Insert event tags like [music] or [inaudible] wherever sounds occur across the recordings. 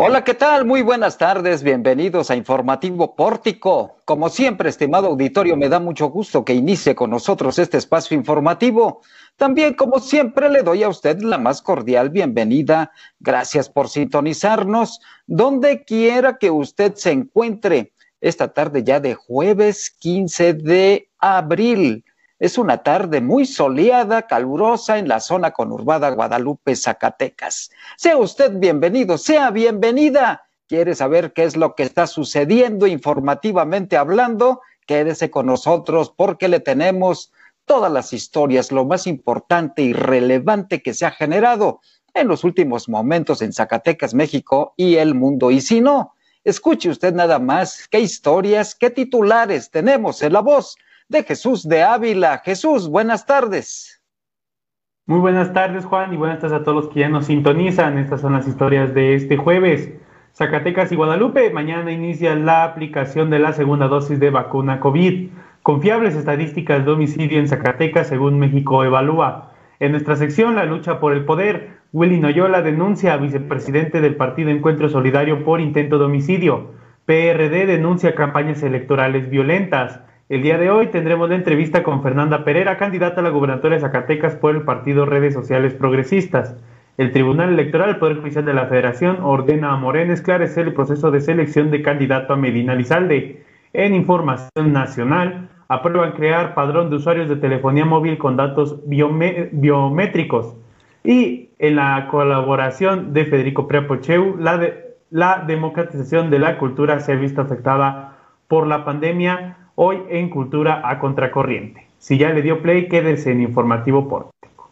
Hola, ¿qué tal? Muy buenas tardes, bienvenidos a Informativo Pórtico. Como siempre, estimado auditorio, me da mucho gusto que inicie con nosotros este espacio informativo. También, como siempre, le doy a usted la más cordial bienvenida. Gracias por sintonizarnos donde quiera que usted se encuentre esta tarde ya de jueves 15 de abril. Es una tarde muy soleada, calurosa en la zona conurbada Guadalupe, Zacatecas. Sea usted bienvenido, sea bienvenida. ¿Quiere saber qué es lo que está sucediendo informativamente hablando? Quédese con nosotros porque le tenemos todas las historias, lo más importante y relevante que se ha generado en los últimos momentos en Zacatecas, México y el mundo. Y si no, escuche usted nada más qué historias, qué titulares tenemos en la voz de Jesús de Ávila. Jesús, buenas tardes. Muy buenas tardes, Juan, y buenas tardes a todos los que ya nos sintonizan. Estas son las historias de este jueves. Zacatecas y Guadalupe, mañana inicia la aplicación de la segunda dosis de vacuna COVID. Confiables estadísticas de homicidio en Zacatecas según México Evalúa. En nuestra sección, la lucha por el poder, Willy Noyola denuncia a vicepresidente del Partido Encuentro Solidario por intento de homicidio. PRD denuncia campañas electorales violentas. El día de hoy tendremos la entrevista con Fernanda Pereira, candidata a la gubernatura de Zacatecas por el partido Redes Sociales Progresistas. El Tribunal Electoral, el Poder Judicial de la Federación, ordena a Morena esclarecer el proceso de selección de candidato a Medina Lizalde. En información nacional, aprueban crear padrón de usuarios de telefonía móvil con datos biométricos. Y en la colaboración de Federico Preapocheu, la, la democratización de la cultura se ha visto afectada por la pandemia hoy en Cultura a Contracorriente. Si ya le dio play, quédese en Informativo Pórtico.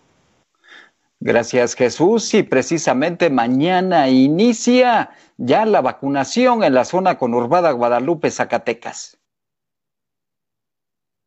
Gracias Jesús y precisamente mañana inicia ya la vacunación en la zona conurbada Guadalupe, Zacatecas.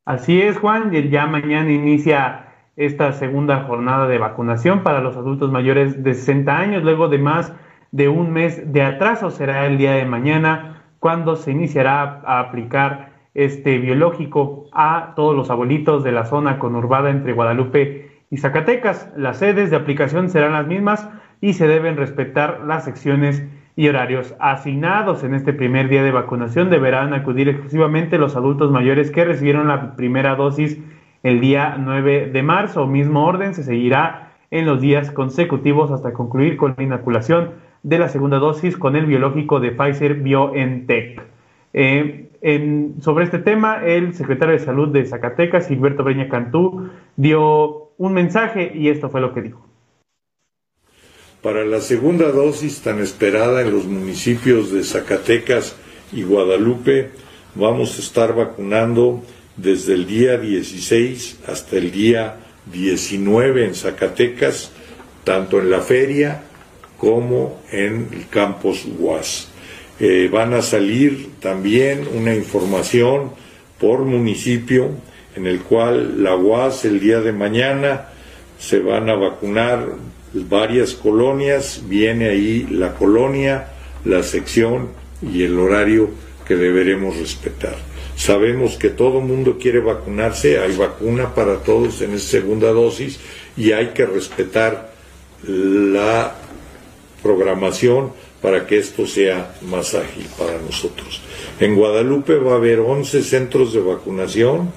Así es, Juan, ya mañana inicia esta segunda jornada de vacunación para los adultos mayores de 60 años, luego de más de un mes de atraso será el día de mañana cuando se iniciará a aplicar este biológico a todos los abuelitos de la zona conurbada entre Guadalupe y Zacatecas. Las sedes de aplicación serán las mismas y se deben respetar las secciones y horarios asignados. En este primer día de vacunación deberán acudir exclusivamente los adultos mayores que recibieron la primera dosis el día 9 de marzo. Mismo orden se seguirá en los días consecutivos hasta concluir con la inoculación de la segunda dosis con el biológico de Pfizer BioNTech. Eh, sobre este tema, el secretario de Salud de Zacatecas, Gilberto Breña Cantú, dio un mensaje y esto fue lo que dijo. Para la segunda dosis tan esperada en los municipios de Zacatecas y Guadalupe, vamos a estar vacunando desde el día 16 hasta el día 19 en Zacatecas, tanto en la feria como en el campus UAS. Eh, van a salir también una información por municipio en el cual la UAS el día de mañana se van a vacunar varias colonias, viene ahí la colonia, la sección y el horario que deberemos respetar. Sabemos que todo mundo quiere vacunarse, hay vacuna para todos en esa segunda dosis y hay que respetar la programación para que esto sea más ágil para nosotros. En Guadalupe va a haber 11 centros de vacunación,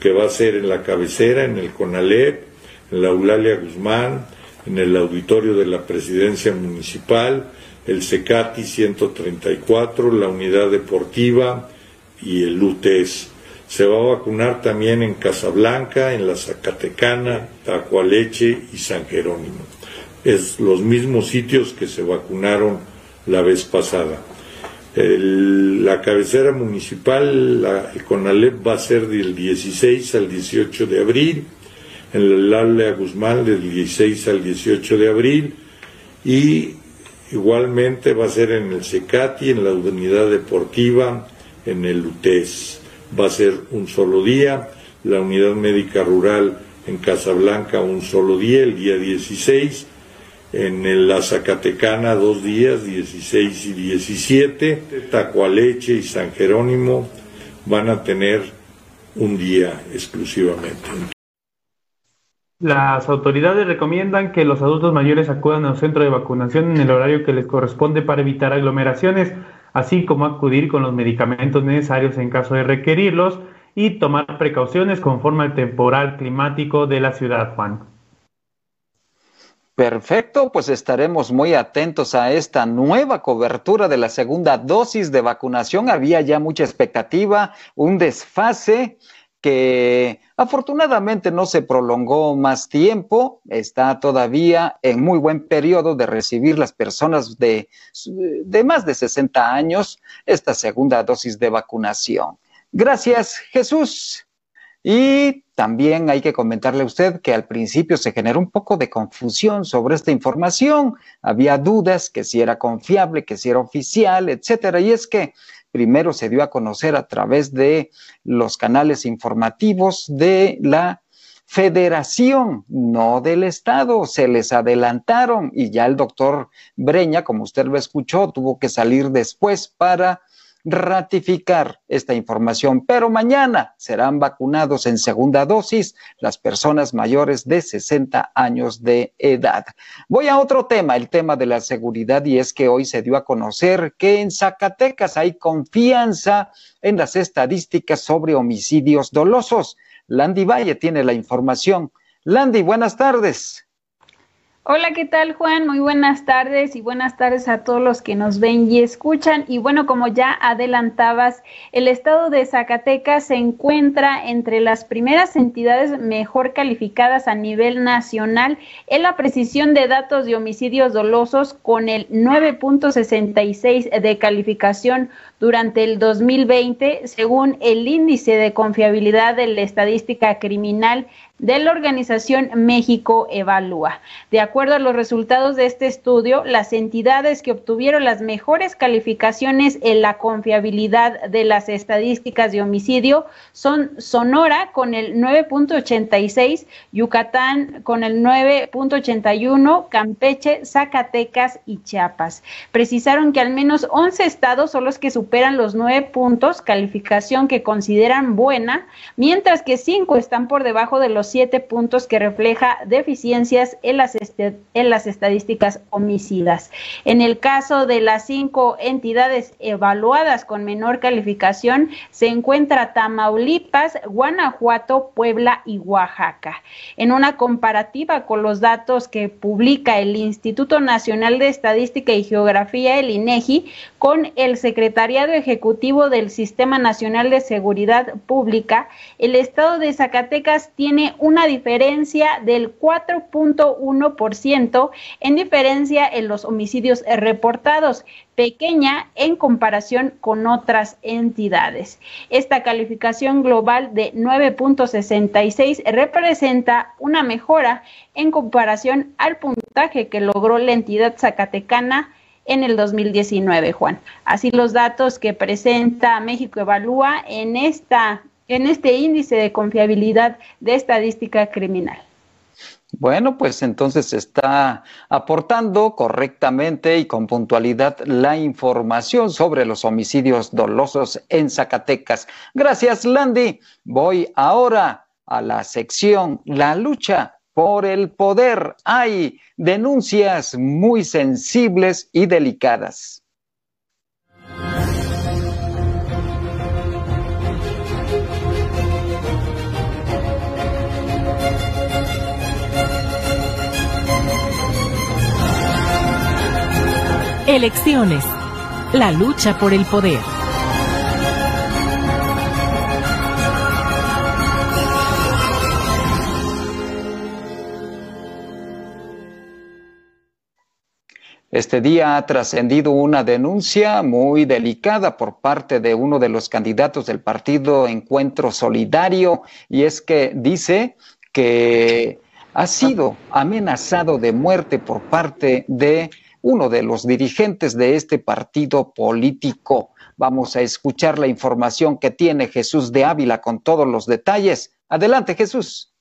que va a ser en la cabecera, en el CONALEP, en la Eulalia Guzmán, en el auditorio de la Presidencia Municipal, el CECATI 134, la Unidad Deportiva y el UTES. Se va a vacunar también en Casablanca, en la Zacatecana, Tacualeche y San Jerónimo. Es los mismos sitios que se vacunaron la vez pasada. la cabecera municipal, la, el CONALEP, va a ser del 16 al 18 de abril, en el Alea Guzmán del 16 al 18 de abril y igualmente va a ser en el SECATI, en la unidad deportiva, en el UTES. Va a ser un solo día, la unidad médica rural en Casablanca un solo día, el día 16, en la Zacatecana dos días, 16 y 17, Tacualeche y San Jerónimo van a tener un día exclusivamente. Las autoridades recomiendan que los adultos mayores acudan al centro de vacunación en el horario que les corresponde para evitar aglomeraciones, así como acudir con los medicamentos necesarios en caso de requerirlos y tomar precauciones conforme al temporal climático de la ciudad, Juan. Perfecto, pues estaremos muy atentos a esta nueva cobertura de la segunda dosis de vacunación. Había ya mucha expectativa, un desfase que afortunadamente no se prolongó más tiempo, está todavía en muy buen periodo de recibir las personas de, de más de 60 años esta segunda dosis de vacunación. Gracias, Jesús. Y también hay que comentarle a usted que al principio se generó un poco de confusión sobre esta información. Había dudas que si era confiable, que si era oficial, etcétera. Y es que primero se dio a conocer a través de los canales informativos de la federación, no del Estado. Se les adelantaron y ya el doctor Breña, como usted lo escuchó, tuvo que salir después para ratificar esta información, pero mañana serán vacunados en segunda dosis las personas mayores de 60 años de edad. Voy a otro tema, el tema de la seguridad, y es que hoy se dio a conocer que en Zacatecas hay confianza en las estadísticas sobre homicidios dolosos. Landy Valle tiene la información. Landy, buenas tardes. Hola, ¿qué tal Juan? Muy buenas tardes y buenas tardes a todos los que nos ven y escuchan. Y bueno, como ya adelantabas, el estado de Zacatecas se encuentra entre las primeras entidades mejor calificadas a nivel nacional en la precisión de datos de homicidios dolosos con el 9.66 de calificación durante el 2020, según el índice de confiabilidad de la estadística criminal de la organización México Evalúa. De acuerdo a los resultados de este estudio, las entidades que obtuvieron las mejores calificaciones en la confiabilidad de las estadísticas de homicidio son Sonora con el 9.86, Yucatán con el 9.81, Campeche, Zacatecas y Chiapas. Precisaron que al menos 11 estados son los que superan los 9 puntos, calificación que consideran buena, mientras que 5 están por debajo de los siete puntos que refleja deficiencias en las, este, en las estadísticas homicidas. En el caso de las cinco entidades evaluadas con menor calificación, se encuentra Tamaulipas, Guanajuato, Puebla y Oaxaca. En una comparativa con los datos que publica el Instituto Nacional de Estadística y Geografía, el INEGI, con el Secretariado Ejecutivo del Sistema Nacional de Seguridad Pública, el estado de Zacatecas tiene una diferencia del 4.1% en diferencia en los homicidios reportados, pequeña en comparación con otras entidades. Esta calificación global de 9.66 representa una mejora en comparación al puntaje que logró la entidad zacatecana en el 2019, Juan. Así los datos que presenta México Evalúa en esta en este índice de confiabilidad de estadística criminal. Bueno, pues entonces está aportando correctamente y con puntualidad la información sobre los homicidios dolosos en Zacatecas. Gracias, Landy. Voy ahora a la sección La lucha por el poder. Hay denuncias muy sensibles y delicadas. Elecciones. La lucha por el poder. Este día ha trascendido una denuncia muy delicada por parte de uno de los candidatos del partido Encuentro Solidario y es que dice que ha sido amenazado de muerte por parte de uno de los dirigentes de este partido político. Vamos a escuchar la información que tiene Jesús de Ávila con todos los detalles. Adelante, Jesús.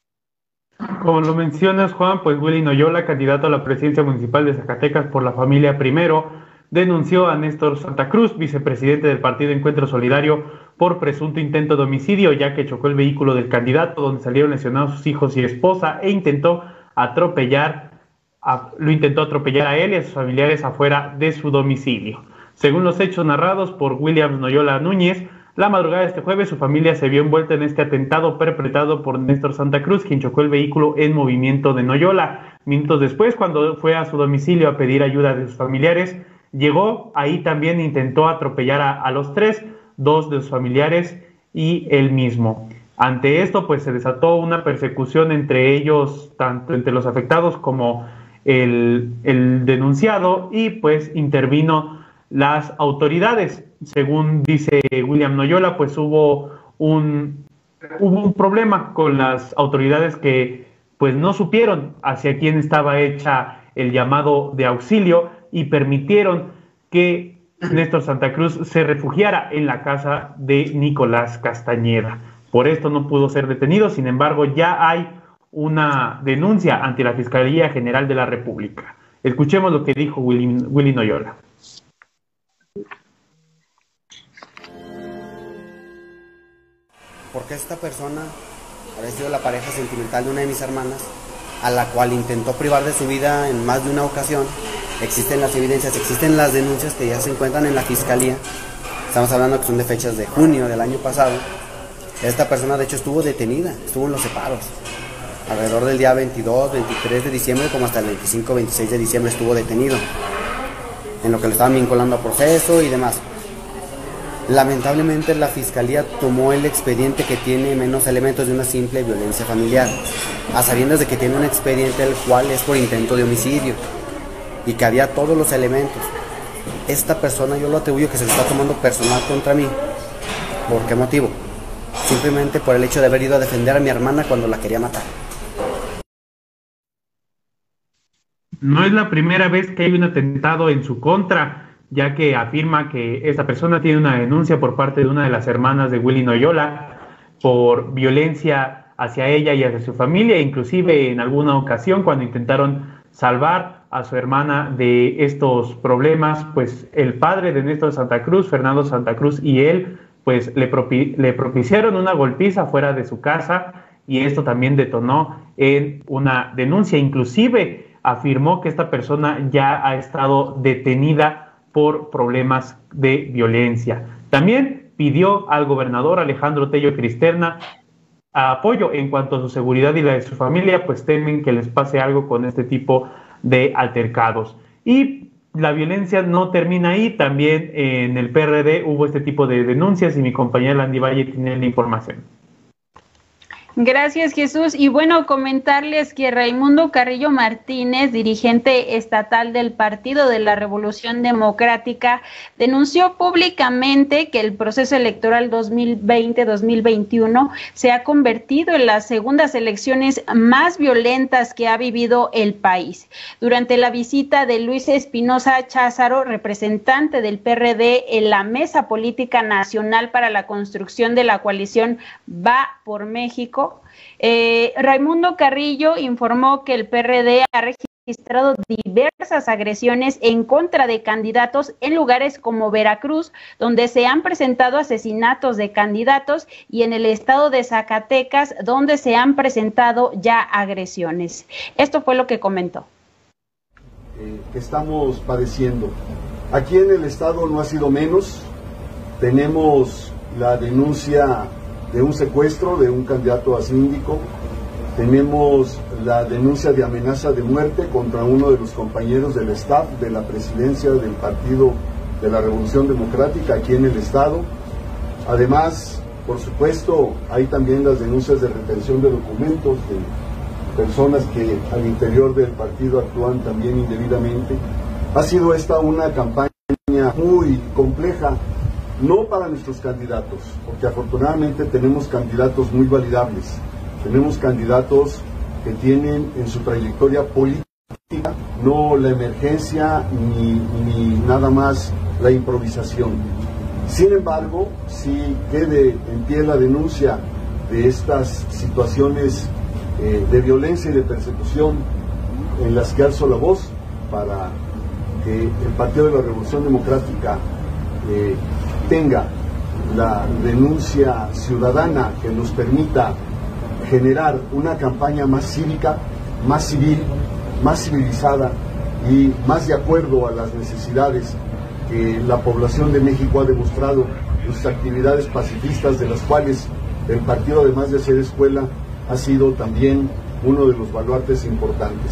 Como lo mencionas, Juan, pues Willy Noyola, candidato a la presidencia municipal de Zacatecas por la familia Primero, denunció a Néstor Santa Cruz, vicepresidente del Partido Encuentro Solidario, por presunto intento de homicidio, ya que chocó el vehículo del candidato donde salieron lesionados sus hijos y esposa e intentó atropellar, lo intentó atropellar a él y a sus familiares afuera de su domicilio. Según los hechos narrados por Williams Noyola Núñez, la madrugada de este jueves su familia se vio envuelta en este atentado perpetrado por Néstor Santa Cruz, quien chocó el vehículo en movimiento de Noyola. Minutos después, cuando fue a su domicilio a pedir ayuda de sus familiares, llegó, ahí también intentó atropellar a los tres, dos de sus familiares y él mismo. Ante esto, pues se desató una persecución entre ellos, tanto entre los afectados como el, denunciado, y pues intervino las autoridades. Según dice William Noyola, pues hubo un, hubo un problema con las autoridades que pues no supieron hacia quién estaba hecha el llamado de auxilio y permitieron que Néstor Santa Cruz se refugiara en la casa de Nicolás Castañeda. Por esto no pudo ser detenido, sin embargo ya hay una denuncia ante la Fiscalía General de la República. Escuchemos lo que dijo Willy, Willy Noyola. Porque esta persona había sido la pareja sentimental de una de mis hermanas, a la cual intentó privar de su vida en más de una ocasión existen las evidencias, existen las denuncias que ya se encuentran en la fiscalía. Estamos hablando que son de fechas de junio del año pasado. Esta persona de hecho estuvo detenida, estuvo en los separos. Alrededor del día 22, 23 de diciembre, como hasta el 25, 26 de diciembre estuvo detenido. En lo que le estaban vinculando a proceso y demás. Lamentablemente la fiscalía tomó el expediente que tiene menos elementos de una simple violencia familiar, a sabiendas de que tiene un expediente el cual es por intento de homicidio y que había todos los elementos. Esta persona yo lo atribuyo que se lo está tomando personal contra mí. ¿Por qué motivo? Simplemente por el hecho de haber ido a defender a mi hermana cuando la quería matar. No es la primera vez que hay un atentado en su contra, ya que afirma que esta persona tiene una denuncia por parte de una de las hermanas de Willy Noyola por violencia hacia ella y hacia su familia, inclusive en alguna ocasión cuando intentaron salvar a su hermana de estos problemas, pues el padre de Néstor Santa Cruz, Fernando Santa Cruz y él, pues le, le propiciaron una golpiza fuera de su casa y esto también detonó en una denuncia. Inclusive afirmó que esta persona ya ha estado detenida por problemas de violencia. También pidió al gobernador Alejandro Tello Cristerna apoyo en cuanto a su seguridad y la de su familia, pues temen que les pase algo con este tipo de altercados. Y la violencia no termina ahí, también en el PRD hubo este tipo de denuncias y mi compañera Landy Valle tiene la información. Gracias Jesús. Y bueno, comentarles que Raimundo Carrillo Martínez, dirigente estatal del Partido de la Revolución Democrática, denunció públicamente que el proceso electoral 2020-2021 se ha convertido en las segundas elecciones más violentas que ha vivido el país. Durante la visita de Luis Espinosa Cházaro, representante del PRD en la Mesa Política Nacional para la Construcción de la Coalición Va por México, eh, Raimundo Carrillo informó que el PRD ha registrado diversas agresiones en contra de candidatos en lugares como Veracruz, donde se han presentado asesinatos de candidatos, y en el estado de Zacatecas, donde se han presentado ya agresiones. Esto fue lo que comentó. Eh, estamos padeciendo. Aquí en el estado no ha sido menos. Tenemos la denuncia de un secuestro de un candidato a síndico. Tenemos la denuncia de amenaza de muerte contra uno de los compañeros del staff de la presidencia del Partido de la Revolución Democrática aquí en el Estado. Además, por supuesto, hay también las denuncias de retención de documentos de personas que al interior del partido actúan también indebidamente. Ha sido esta una campaña muy compleja no para nuestros candidatos, porque afortunadamente tenemos candidatos muy validables, tenemos candidatos que tienen en su trayectoria política no la emergencia ni, nada más la improvisación. Sin embargo, si quede en pie la denuncia de estas situaciones eh, de violencia y de persecución en las que alzo la voz para que el Partido de la Revolución Democrática eh, tenga la denuncia ciudadana que nos permita generar una campaña más cívica, más civil, más civilizada y más de acuerdo a las necesidades que la población de México ha demostrado en sus actividades pacifistas, de las cuales el partido, además de ser escuela, ha sido también uno de los baluartes importantes.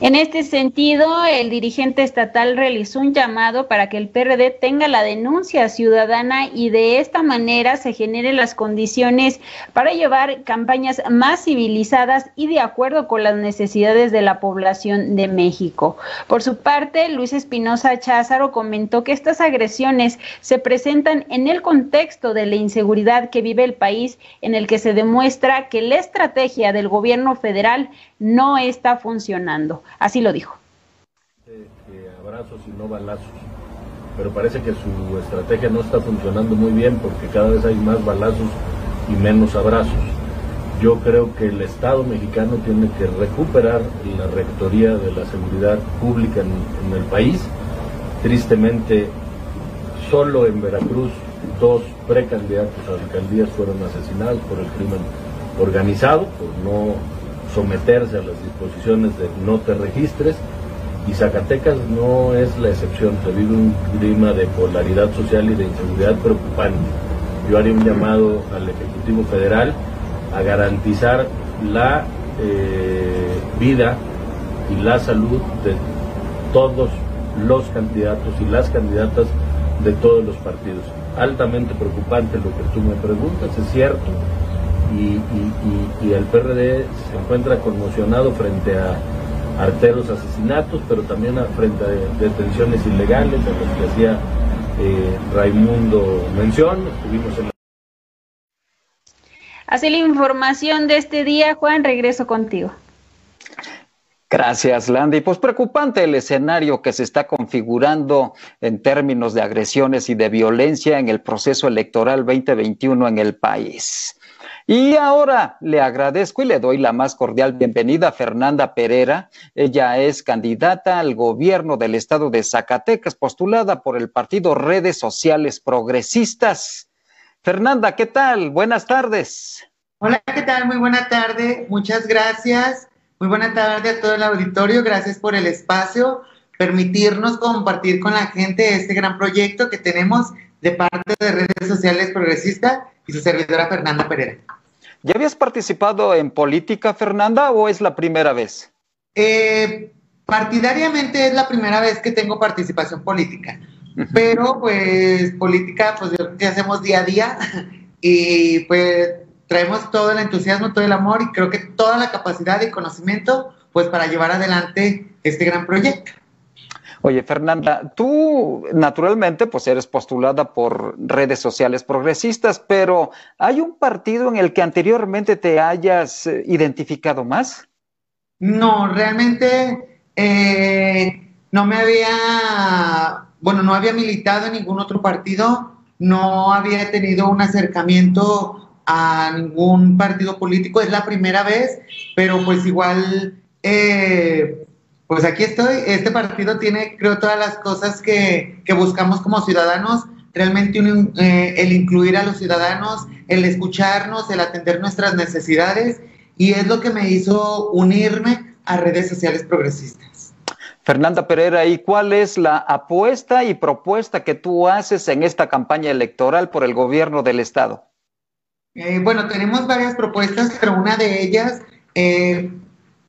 En este sentido, el dirigente estatal realizó un llamado para que el PRD tenga la denuncia ciudadana y de esta manera se generen las condiciones para llevar campañas más civilizadas y de acuerdo con las necesidades de la población de México. Por su parte, Luis Espinosa Cházaro comentó que estas agresiones se presentan en el contexto de la inseguridad que vive el país, en el que se demuestra que la estrategia del gobierno federal no está funcionando. Así lo dijo. abrazos y no balazos. Pero parece que su estrategia no está funcionando muy bien porque cada vez hay más balazos y menos abrazos. Yo creo que el Estado mexicano tiene que recuperar la rectoría de la seguridad pública en, el país. Tristemente, solo en Veracruz dos precandidatos a alcaldías fueron asesinados por el crimen organizado, por no someterse a las disposiciones de no te registres y Zacatecas no es la excepción, se vive un clima de polaridad social y de inseguridad preocupante. Yo haría un llamado al Ejecutivo Federal a garantizar la eh, vida y la salud de todos los candidatos y las candidatas de todos los partidos. Altamente preocupante lo que tú me preguntas, es cierto, y, el PRD se encuentra conmocionado frente a arteros asesinatos, pero también frente a detenciones ilegales a las que hacía eh, Raimundo mención. Estuvimos en Así la información de este día, Juan, regreso contigo. Gracias, Landy. Pues preocupante el escenario que se está configurando en términos de agresiones y de violencia en el proceso electoral 2021 en el país. Y ahora le agradezco y le doy la más cordial bienvenida a Fernanda Pereira. Ella es candidata al gobierno del estado de Zacatecas, postulada por el partido Redes Sociales Progresistas. Fernanda, ¿qué tal? Buenas tardes. Hola, ¿qué tal? Muy buena tarde. Muchas gracias. Muy buena tarde a todo el auditorio. Gracias por el espacio, permitirnos compartir con la gente este gran proyecto que tenemos de parte de Redes Sociales Progresistas y su servidora Fernanda Pereira. ¿Ya habías participado en política, Fernanda, o es la primera vez? Eh, partidariamente es la primera vez que tengo participación política, pero pues política, pues que hacemos día a día [laughs] y pues traemos todo el entusiasmo, todo el amor y creo que toda la capacidad y conocimiento pues para llevar adelante este gran proyecto. Oye, Fernanda, tú naturalmente pues eres postulada por redes sociales progresistas, pero ¿hay un partido en el que anteriormente te hayas eh, identificado más? No, realmente eh, no me había, bueno, no había militado en ningún otro partido, no había tenido un acercamiento a ningún partido político, es la primera vez, pero pues igual eh, pues aquí estoy. Este partido tiene, creo, todas las cosas que, buscamos como ciudadanos. Realmente eh, el incluir a los ciudadanos, el escucharnos, el atender nuestras necesidades. Y es lo que me hizo unirme a redes sociales progresistas. Fernanda Pereira, ¿y cuál es la apuesta y propuesta que tú haces en esta campaña electoral por el gobierno del Estado? Eh, bueno, tenemos varias propuestas, pero una de ellas, eh,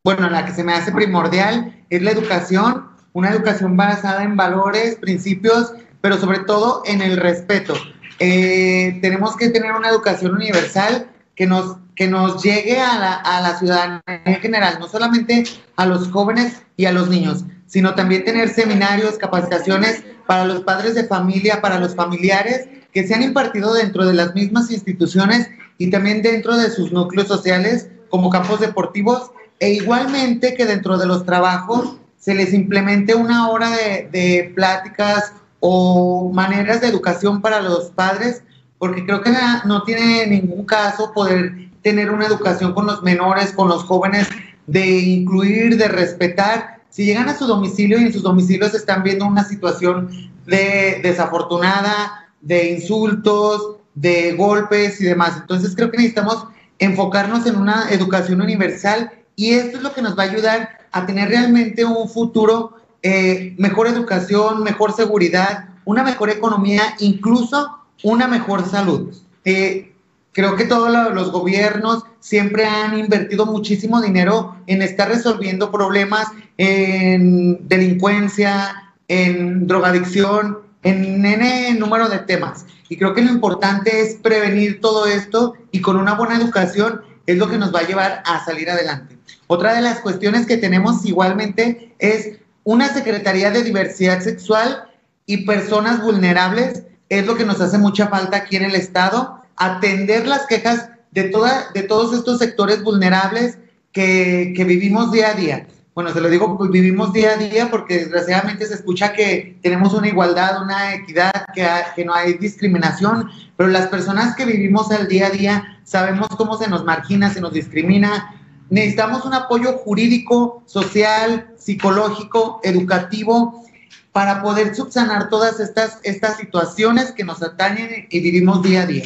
bueno, la que se me hace primordial es la educación, una educación basada en valores, principios, pero sobre todo en el respeto. Eh, tenemos que tener una educación universal que nos, que nos llegue a la, a la ciudadanía en general, no solamente a los jóvenes y a los niños, sino también tener seminarios, capacitaciones para los padres de familia, para los familiares, que se han impartido dentro de las mismas instituciones y también dentro de sus núcleos sociales, como campos deportivos e igualmente que dentro de los trabajos se les implemente una hora de, pláticas o maneras de educación para los padres, porque creo que no tiene ningún caso poder tener una educación con los menores, con los jóvenes, de incluir, de respetar. Si llegan a su domicilio y en sus domicilios están viendo una situación de desafortunada de insultos, de golpes y demás. Entonces creo que necesitamos enfocarnos en una educación universal y esto es lo que nos va a ayudar a tener realmente un futuro, eh, mejor educación, mejor seguridad, una mejor economía, incluso una mejor salud. Eh, creo que todos los gobiernos siempre han invertido muchísimo dinero en estar resolviendo problemas en delincuencia, en drogadicción, en N número de temas. Y creo que lo importante es prevenir todo esto y con una buena educación es lo que nos va a llevar a salir adelante. Otra de las cuestiones que tenemos igualmente es una Secretaría de Diversidad Sexual y Personas Vulnerables. Es lo que nos hace mucha falta aquí en el Estado, atender las quejas de, toda, de todos estos sectores vulnerables que, que vivimos día a día bueno, se lo digo, pues vivimos día a día porque desgraciadamente se escucha que tenemos una igualdad, una equidad, que, que no hay discriminación, pero las personas que vivimos al día a día sabemos cómo se nos margina, se nos discrimina. Necesitamos un apoyo jurídico, social, psicológico, educativo, para poder subsanar todas estas, estas situaciones que nos atañen y vivimos día a día.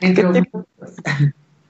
Entre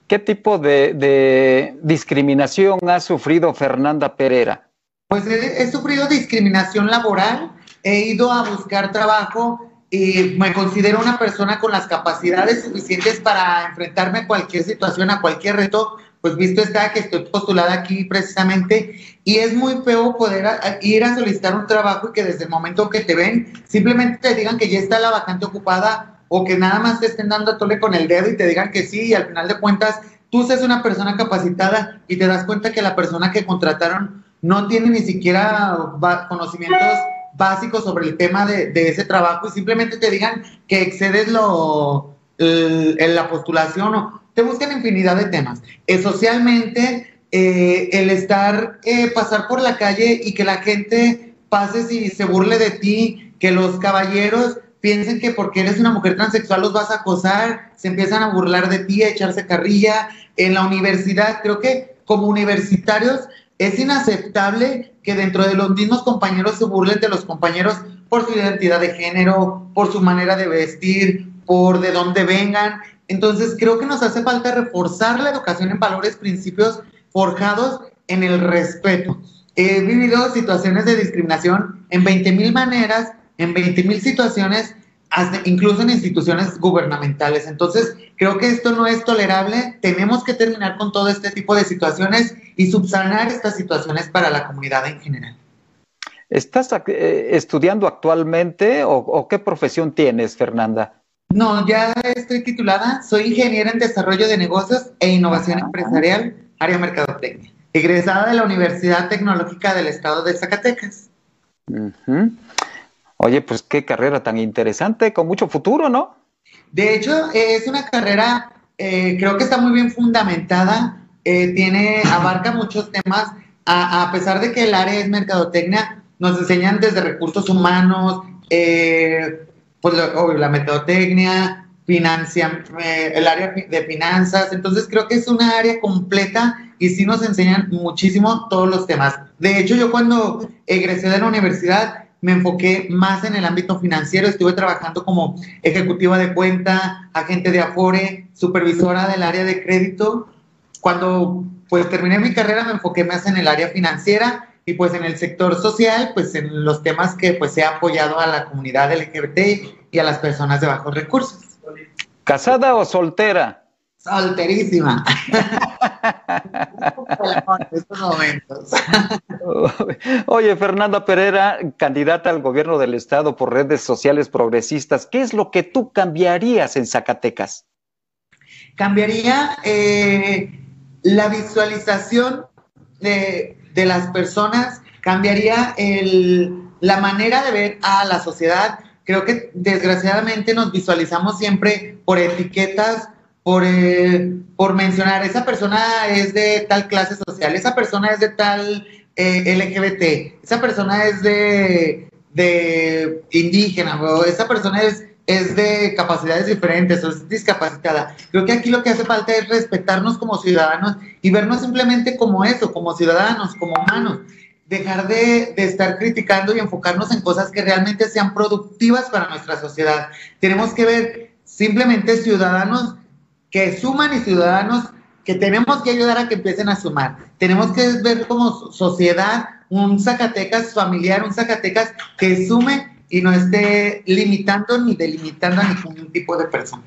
¿Qué tipo de, discriminación ha sufrido Fernanda Pereira? Pues he, sufrido discriminación laboral, he ido a buscar trabajo y me considero una persona con las capacidades suficientes para enfrentarme a cualquier situación, a cualquier reto, pues visto está que estoy postulada aquí precisamente y es muy feo poder ir a solicitar un trabajo y que desde el momento que te ven simplemente te digan que ya está la vacante ocupada o que nada más te estén dando a tole con el dedo y te digan que sí y al final de cuentas tú seas una persona capacitada y te das cuenta que la persona que contrataron no tiene ni siquiera conocimientos básicos sobre el tema de, ese trabajo y simplemente te digan que excedes lo, en la postulación o te buscan infinidad de temas. Eh, socialmente, eh, el estar, eh, pasar por la calle y que la gente pase y se burle de ti, que los caballeros piensen que porque eres una mujer transexual los vas a acosar, se empiezan a burlar de ti, a echarse carrilla. En la universidad, creo que como universitarios es inaceptable que dentro de los mismos compañeros se burlen de los compañeros por su identidad de género, por su manera de vestir, por de dónde vengan. Entonces creo que nos hace falta reforzar la educación en valores, principios forjados en el respeto. He vivido situaciones de discriminación en 20 mil maneras en 20 mil situaciones, incluso en instituciones gubernamentales. Entonces, creo que esto no es tolerable. Tenemos que terminar con todo este tipo de situaciones y subsanar estas situaciones para la comunidad en general. ¿Estás eh, estudiando actualmente o, qué profesión tienes, Fernanda? No, ya estoy titulada. Soy ingeniera en desarrollo de negocios e innovación empresarial, área mercadotecnia, egresada de la Universidad Tecnológica del Estado de Zacatecas. Oye, pues qué carrera tan interesante, con mucho futuro, ¿no? De hecho, es una carrera, eh, creo que está muy bien fundamentada, eh, tiene, abarca muchos temas, a, pesar de que el área es mercadotecnia, nos enseñan desde recursos humanos, eh, pues la mercadotecnia, financia, el área de finanzas, entonces creo que es una área completa y sí nos enseñan muchísimo todos los temas. De hecho, yo cuando egresé de la universidad, me enfoqué más en el ámbito financiero, estuve trabajando como ejecutiva de cuenta, agente de Afore, supervisora del área de crédito. Cuando pues terminé mi carrera me enfoqué más en el área financiera y pues en el sector social, pues en los temas que pues he apoyado a la comunidad LGBT y a las personas de bajos recursos. ¿Casada o soltera? Solterísima. [laughs] [laughs] Oye, Fernanda Pereira, candidata al gobierno del estado por redes sociales progresistas, ¿qué es lo que tú cambiarías en Zacatecas? Cambiaría eh, la visualización de, las personas, cambiaría la manera de ver a la sociedad. Creo que desgraciadamente nos visualizamos siempre por etiquetas por, eh, por mencionar, esa persona es de tal clase social, esa persona es de tal eh, LGBT, esa persona es de, de indígena, esa persona es, es de capacidades diferentes o es discapacitada. Creo que aquí lo que hace falta es respetarnos como ciudadanos y vernos simplemente como eso, como ciudadanos, como humanos. dejar de, de, estar criticando y enfocarnos en cosas que realmente sean productivas para nuestra sociedad. Tenemos que ver simplemente ciudadanos que suman y ciudadanos que tenemos que ayudar a que empiecen a sumar. Tenemos que ver como sociedad un Zacatecas familiar, un Zacatecas que sume y no esté limitando ni delimitando a ningún tipo de persona.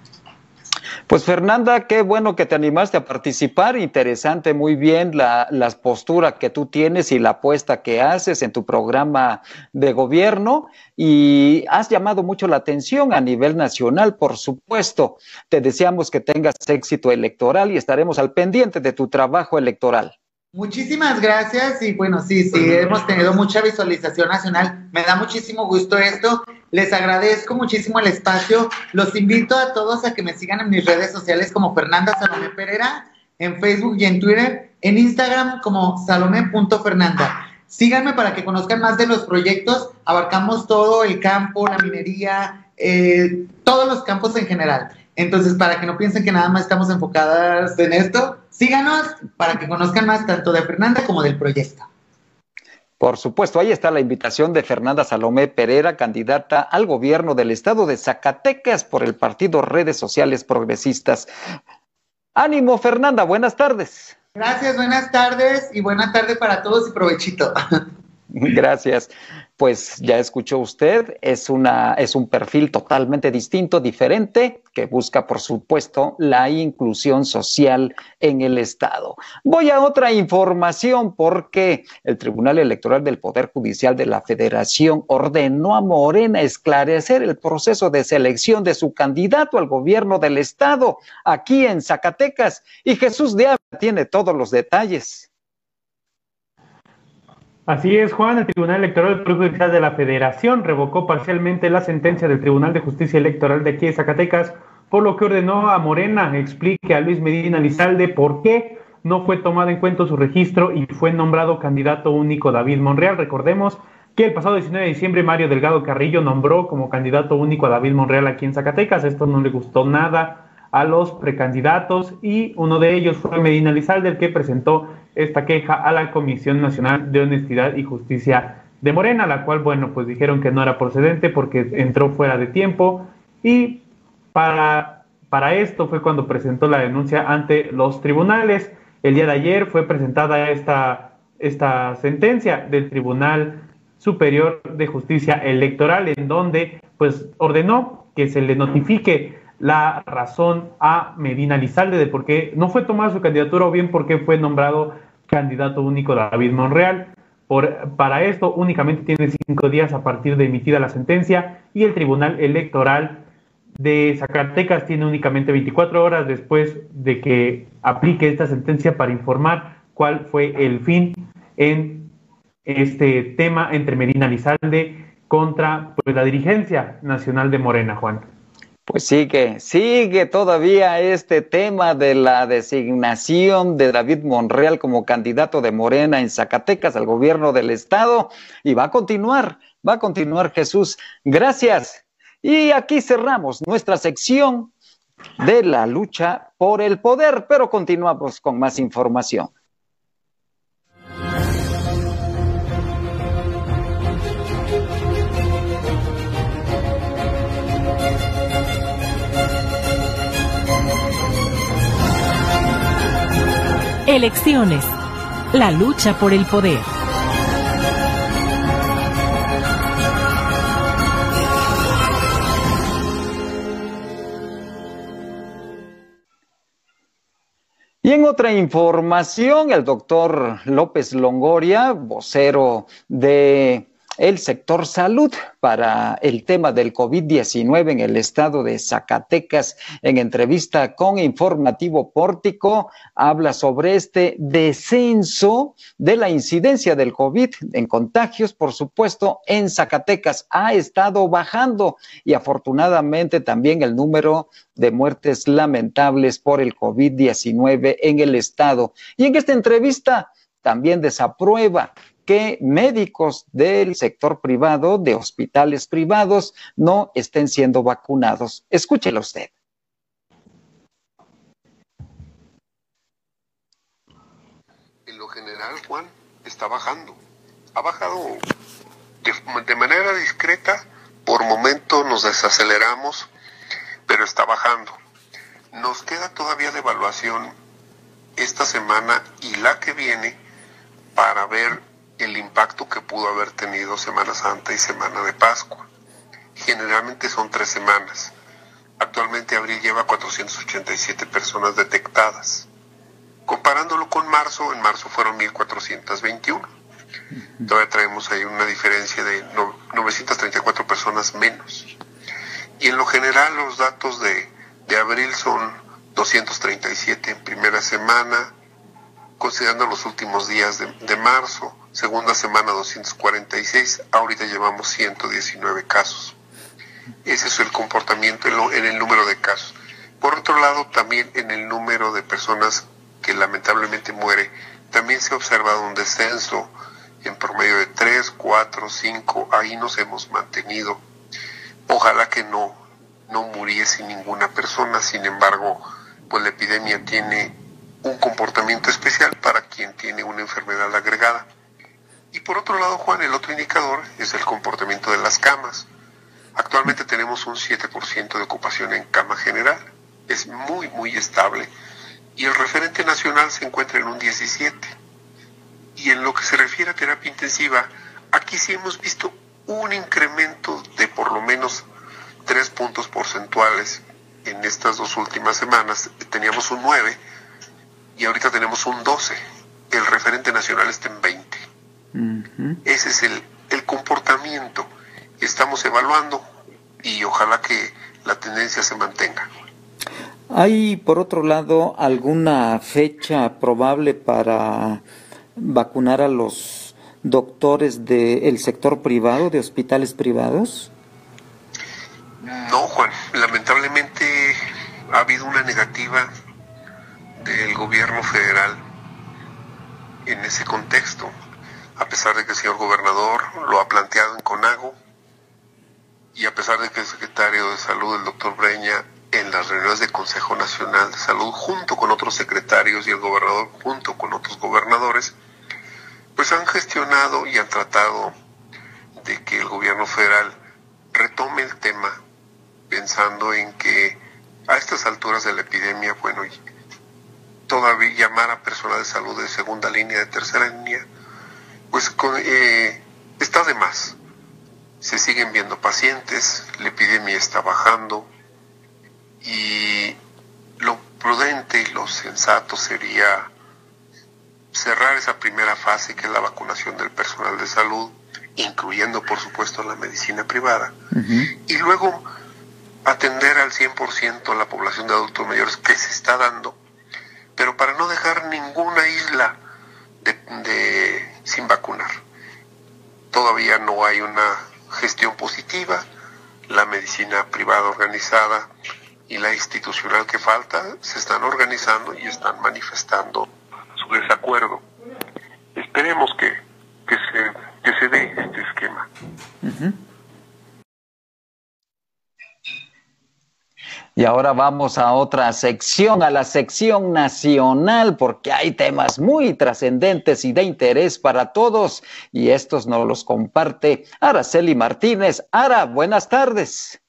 Pues Fernanda, qué bueno que te animaste a participar, interesante, muy bien la, las posturas que tú tienes y la apuesta que haces en tu programa de gobierno y has llamado mucho la atención a nivel nacional, por supuesto. Te deseamos que tengas éxito electoral y estaremos al pendiente de tu trabajo electoral. Muchísimas gracias y bueno, sí, sí, hemos tenido mucha visualización nacional. Me da muchísimo gusto esto. Les agradezco muchísimo el espacio. Los invito a todos a que me sigan en mis redes sociales como Fernanda Salomé Pereira, en Facebook y en Twitter, en Instagram como salomé.fernanda. Síganme para que conozcan más de los proyectos. Abarcamos todo el campo, la minería, eh, todos los campos en general. Entonces, para que no piensen que nada más estamos enfocadas en esto, síganos para que conozcan más tanto de Fernanda como del proyecto. Por supuesto, ahí está la invitación de Fernanda Salomé Pereira, candidata al gobierno del estado de Zacatecas por el partido Redes Sociales Progresistas. Ánimo, Fernanda, buenas tardes. Gracias, buenas tardes y buena tarde para todos y provechito. [laughs] Gracias pues ya escuchó usted, es, una, es un perfil totalmente distinto, diferente, que busca, por supuesto, la inclusión social en el Estado. Voy a otra información porque el Tribunal Electoral del Poder Judicial de la Federación ordenó a Morena esclarecer el proceso de selección de su candidato al gobierno del Estado aquí en Zacatecas y Jesús de tiene todos los detalles. Así es, Juan. El Tribunal Electoral Judicial de la Federación revocó parcialmente la sentencia del Tribunal de Justicia Electoral de aquí de Zacatecas, por lo que ordenó a Morena explique a Luis Medina Lizalde por qué no fue tomado en cuenta su registro y fue nombrado candidato único David Monreal. Recordemos que el pasado 19 de diciembre Mario Delgado Carrillo nombró como candidato único a David Monreal aquí en Zacatecas. Esto no le gustó nada a los precandidatos y uno de ellos fue Medina Lizalde, el que presentó esta queja a la Comisión Nacional de Honestidad y Justicia de Morena, la cual, bueno, pues dijeron que no era procedente porque entró fuera de tiempo y para, para esto fue cuando presentó la denuncia ante los tribunales. El día de ayer fue presentada esta, esta sentencia del Tribunal Superior de Justicia Electoral, en donde pues ordenó que se le notifique la razón a Medina Lizalde de por qué no fue tomada su candidatura o bien por qué fue nombrado candidato único David Monreal. Por, para esto únicamente tiene cinco días a partir de emitida la sentencia y el Tribunal Electoral de Zacatecas tiene únicamente 24 horas después de que aplique esta sentencia para informar cuál fue el fin en este tema entre Medina Lizalde contra pues, la dirigencia nacional de Morena, Juan. Pues sigue, sigue todavía este tema de la designación de David Monreal como candidato de Morena en Zacatecas al gobierno del estado y va a continuar, va a continuar Jesús. Gracias. Y aquí cerramos nuestra sección de la lucha por el poder, pero continuamos con más información. Elecciones. La lucha por el poder. Y en otra información, el doctor López Longoria, vocero de el sector salud para el tema del COVID-19 en el estado de Zacatecas. En entrevista con Informativo Pórtico, habla sobre este descenso de la incidencia del COVID en contagios, por supuesto, en Zacatecas ha estado bajando y afortunadamente también el número de muertes lamentables por el COVID-19 en el estado. Y en esta entrevista también desaprueba que médicos del sector privado, de hospitales privados, no estén siendo vacunados. Escúchelo usted. En lo general, Juan, está bajando. ha bajado de, manera discreta, por momento nos desaceleramos, pero está bajando. Nos queda todavía la evaluación esta semana y la que viene para ver el impacto que pudo haber tenido Semana Santa y Semana de Pascua. Generalmente son tres semanas. Actualmente abril lleva 487 personas detectadas. Comparándolo con marzo, en marzo fueron 1421. Todavía traemos ahí una diferencia de 934 personas menos. Y en lo general los datos de, de abril son 237 en primera semana, considerando los últimos días de, de, marzo, segunda semana 246, ahorita llevamos 119 casos. Ese es el comportamiento en, en, el número de casos. Por otro lado, también en el número de personas que lamentablemente muere, también se ha observado un descenso en promedio de 3, 4, 5, ahí nos hemos mantenido. Ojalá que no, no muriese ninguna persona, sin embargo, pues la epidemia tiene un comportamiento especial para quien tiene una enfermedad agregada. Y por otro lado, Juan, el otro indicador es el comportamiento de las camas. Actualmente tenemos un 7% de ocupación en cama general. Es muy, muy estable. Y el referente nacional se encuentra en un 17%. Y en lo que se refiere a terapia intensiva, aquí sí hemos visto un incremento de por lo menos tres puntos porcentuales en estas dos últimas semanas. Teníamos un 9 y ahorita tenemos un 12. El referente nacional está en 20. Ese es el, el comportamiento que estamos evaluando y ojalá que la tendencia se mantenga. ¿Hay, por otro lado, alguna fecha probable para vacunar a los doctores del sector privado, de hospitales privados? No, Juan, lamentablemente ha habido una negativa del gobierno federal en ese contexto, a pesar de que el señor gobernador lo ha planteado en CONAGO y a pesar de que el secretario de salud, el doctor Breña, en las reuniones del Consejo Nacional de Salud, junto con otros secretarios y el gobernador, junto con otros gobernadores, pues han gestionado y han tratado de que el gobierno federal retome el tema pensando en que a estas alturas de la epidemia, bueno, todavía llamar a personal de salud de segunda línea, de tercera línea, pues eh, está de más. Se siguen viendo pacientes, la epidemia está bajando y lo prudente y lo sensato sería cerrar esa primera fase que es la vacunación del personal de salud, incluyendo por supuesto la medicina privada, y luego atender al 100% a la población de adultos mayores que se está dando, pero para no dejar ninguna isla de, sin vacunar. Todavía no hay una gestión positiva, la medicina privada organizada y la institucional que falta se están organizando y están manifestando su desacuerdo. Esperemos que, que, se, que se dé este esquema. Y ahora vamos a otra sección, a la sección nacional, porque hay temas muy trascendentes y de interés para todos, y estos nos los comparte Araceli Martínez. Ara, buenas tardes.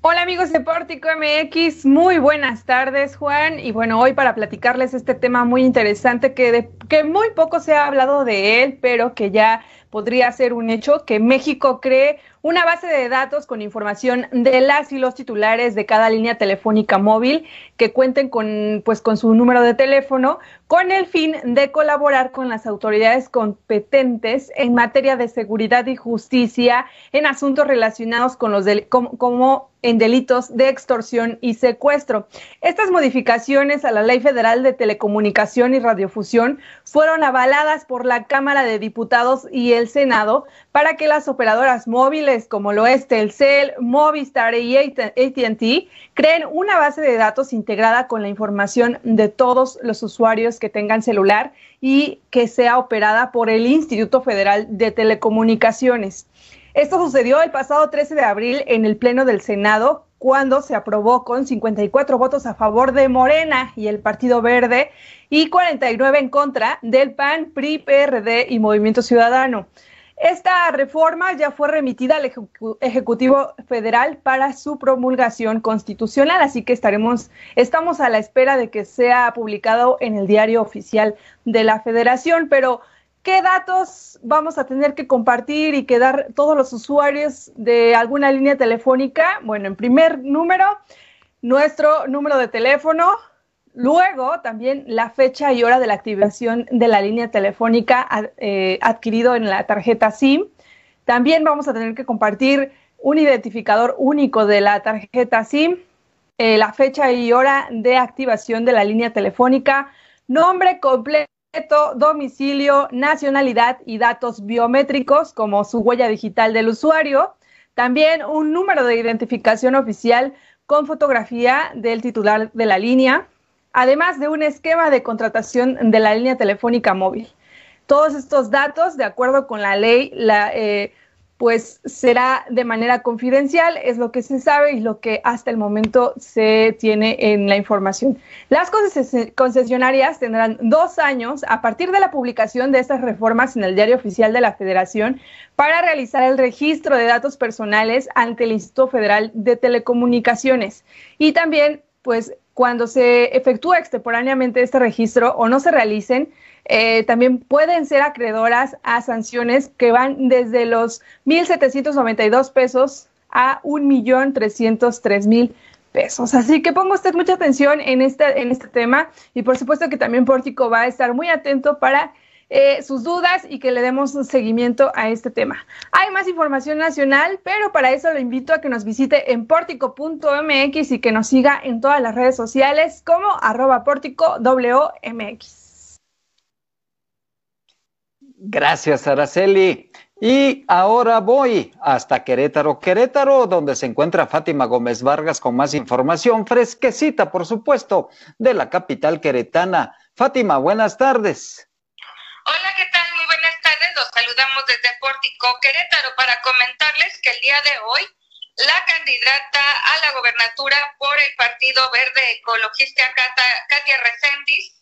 Hola amigos de Pórtico MX, muy buenas tardes Juan y bueno, hoy para platicarles este tema muy interesante que, de, que muy poco se ha hablado de él, pero que ya podría ser un hecho, que México cree una base de datos con información de las y los titulares de cada línea telefónica móvil que cuenten con, pues, con su número de teléfono con el fin de colaborar con las autoridades competentes en materia de seguridad y justicia en asuntos relacionados con los como, como en delitos de extorsión y secuestro. Estas modificaciones a la Ley Federal de Telecomunicación y Radiofusión fueron avaladas por la Cámara de Diputados y el Senado para que las operadoras móviles como lo es Telcel, Movistar y AT&T creen una base de datos integrada con la información de todos los usuarios que tengan celular y que sea operada por el Instituto Federal de Telecomunicaciones. Esto sucedió el pasado 13 de abril en el Pleno del Senado, cuando se aprobó con 54 votos a favor de Morena y el Partido Verde y 49 en contra del PAN, PRI, PRD y Movimiento Ciudadano. Esta reforma ya fue remitida al Ejecutivo Federal para su promulgación constitucional, así que estaremos, estamos a la espera de que sea publicado en el diario oficial de la Federación. Pero, ¿qué datos vamos a tener que compartir y que dar todos los usuarios de alguna línea telefónica? Bueno, en primer número, nuestro número de teléfono Luego, también la fecha y hora de la activación de la línea telefónica eh, adquirido en la tarjeta SIM. También vamos a tener que compartir un identificador único de la tarjeta SIM, eh, la fecha y hora de activación de la línea telefónica, nombre completo, domicilio, nacionalidad y datos biométricos como su huella digital del usuario. También un número de identificación oficial con fotografía del titular de la línea, además de un esquema de contratación de la línea telefónica móvil. Todos estos datos, de acuerdo con la ley, eh, pues será de manera confidencial, es lo que se sabe y lo que hasta el momento se tiene en la información. Las concesionarias tendrán dos años a partir de la publicación de estas reformas en el diario oficial de la Federación para realizar el registro de datos personales ante el Instituto Federal de Telecomunicaciones y también pues cuando se efectúa extemporáneamente este registro o no se realicen, eh, también pueden ser acreedoras a sanciones que van desde los 1.792 pesos a 1.303.000 pesos. Así que ponga usted mucha atención en este, en este tema y por supuesto que también Pórtico va a estar muy atento para eh, sus dudas y que le demos seguimiento a este tema. Hay más información nacional, pero para eso lo invito a que nos visite en pórtico.mx y que nos siga en todas las redes sociales como arroba pórtico. Gracias, Araceli. Y ahora voy hasta Querétaro, Querétaro, donde se encuentra Fátima Gómez Vargas con más información fresquecita, por supuesto, de la capital queretana. Fátima, buenas tardes. Hola, ¿qué tal? Muy buenas tardes. Los saludamos desde Pórtico Querétaro para comentarles que el día de hoy la candidata a la gobernatura por el Partido Verde Ecologista Katia Recendis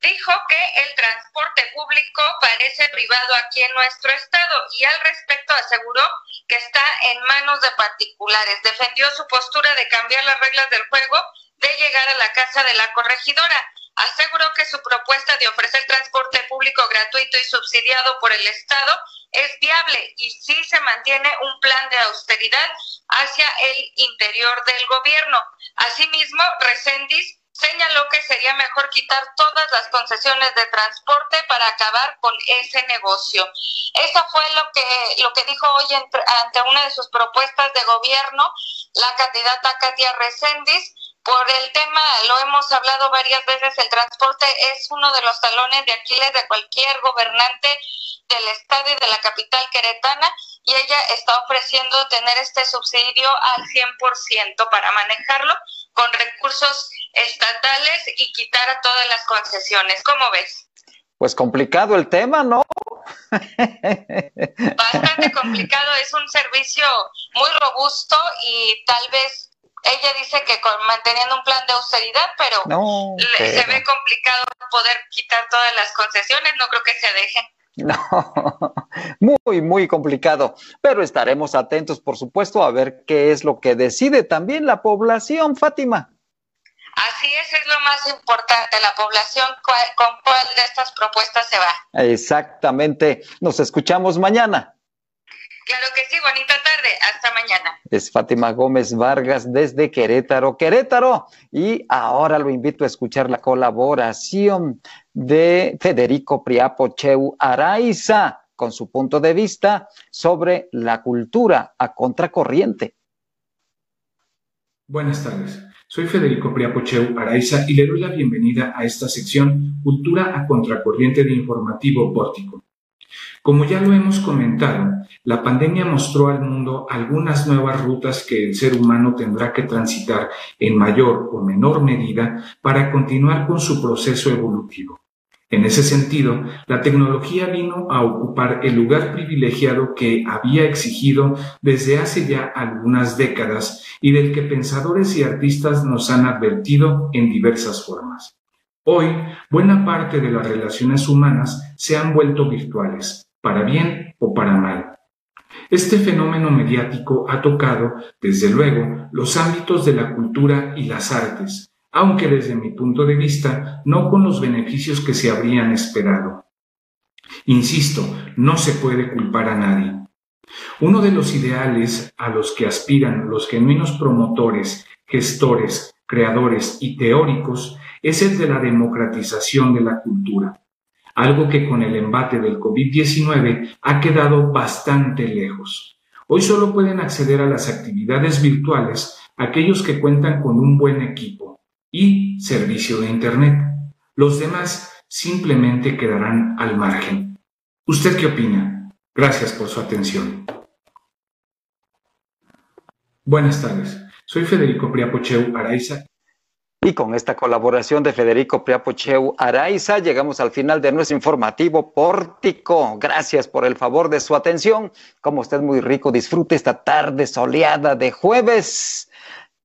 dijo que el transporte público parece privado aquí en nuestro estado y al respecto aseguró que está en manos de particulares. Defendió su postura de cambiar las reglas del juego de llegar a la casa de la corregidora aseguró que su propuesta de ofrecer transporte público gratuito y subsidiado por el Estado es viable y sí se mantiene un plan de austeridad hacia el interior del gobierno. Asimismo, Recendis señaló que sería mejor quitar todas las concesiones de transporte para acabar con ese negocio. Eso fue lo que lo que dijo hoy ante una de sus propuestas de gobierno la candidata Katia Recendis por el tema, lo hemos hablado varias veces, el transporte es uno de los talones de Aquiles de cualquier gobernante del estado y de la capital queretana y ella está ofreciendo tener este subsidio al 100% para manejarlo con recursos estatales y quitar a todas las concesiones. ¿Cómo ves? Pues complicado el tema, ¿no? [laughs] Bastante complicado, es un servicio muy robusto y tal vez ella dice que con, manteniendo un plan de austeridad, pero, se ve complicado poder quitar todas las concesiones, no creo que se dejen. No, [laughs] muy, muy complicado. Pero estaremos atentos, por supuesto, a ver qué es lo que decide también la población, Fátima. Así es, es lo más importante, la población, con cuál de estas propuestas se va. Exactamente. Nos escuchamos mañana. Claro que sí, bonita tarde, hasta mañana. Es Fátima Gómez Vargas desde Querétaro, Querétaro. Y ahora lo invito a escuchar la colaboración de Federico Priapo Cheu Araiza con su punto de vista sobre la cultura a contracorriente. Buenas tardes. Soy Federico Priapocheu Araiza y le doy la bienvenida a esta sección Cultura a Contracorriente de Informativo Pórtico. Como ya lo hemos comentado, la pandemia mostró al mundo algunas nuevas rutas que el ser humano tendrá que transitar en mayor o menor medida para continuar con su proceso evolutivo. En ese sentido, la tecnología vino a ocupar el lugar privilegiado que había exigido desde hace ya algunas décadas y del que pensadores y artistas nos han advertido en diversas formas. Hoy, buena parte de las relaciones humanas se han vuelto virtuales, para bien o para mal. Este fenómeno mediático ha tocado, desde luego, los ámbitos de la cultura y las artes, aunque desde mi punto de vista no con los beneficios que se habrían esperado. Insisto, no se puede culpar a nadie. Uno de los ideales a los que aspiran los genuinos promotores, gestores, creadores y teóricos es el de la democratización de la cultura, algo que con el embate del COVID-19 ha quedado bastante lejos. Hoy solo pueden acceder a las actividades virtuales aquellos que cuentan con un buen equipo, y servicio de Internet. Los demás simplemente quedarán al margen. ¿Usted qué opina? Gracias por su atención. Buenas tardes. Soy Federico Priapocheu Araiza. Y con esta colaboración de Federico Priapocheu Araiza llegamos al final de nuestro informativo Pórtico. Gracias por el favor de su atención. Como usted muy rico, disfrute esta tarde soleada de jueves.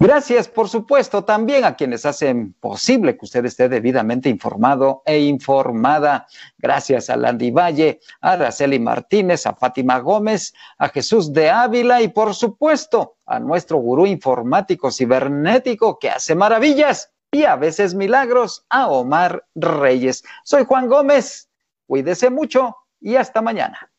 Gracias, por supuesto, también a quienes hacen posible que usted esté debidamente informado e informada. Gracias a Landy Valle, a Araceli Martínez, a Fátima Gómez, a Jesús de Ávila y, por supuesto, a nuestro gurú informático cibernético que hace maravillas y a veces milagros, a Omar Reyes. Soy Juan Gómez. Cuídese mucho y hasta mañana.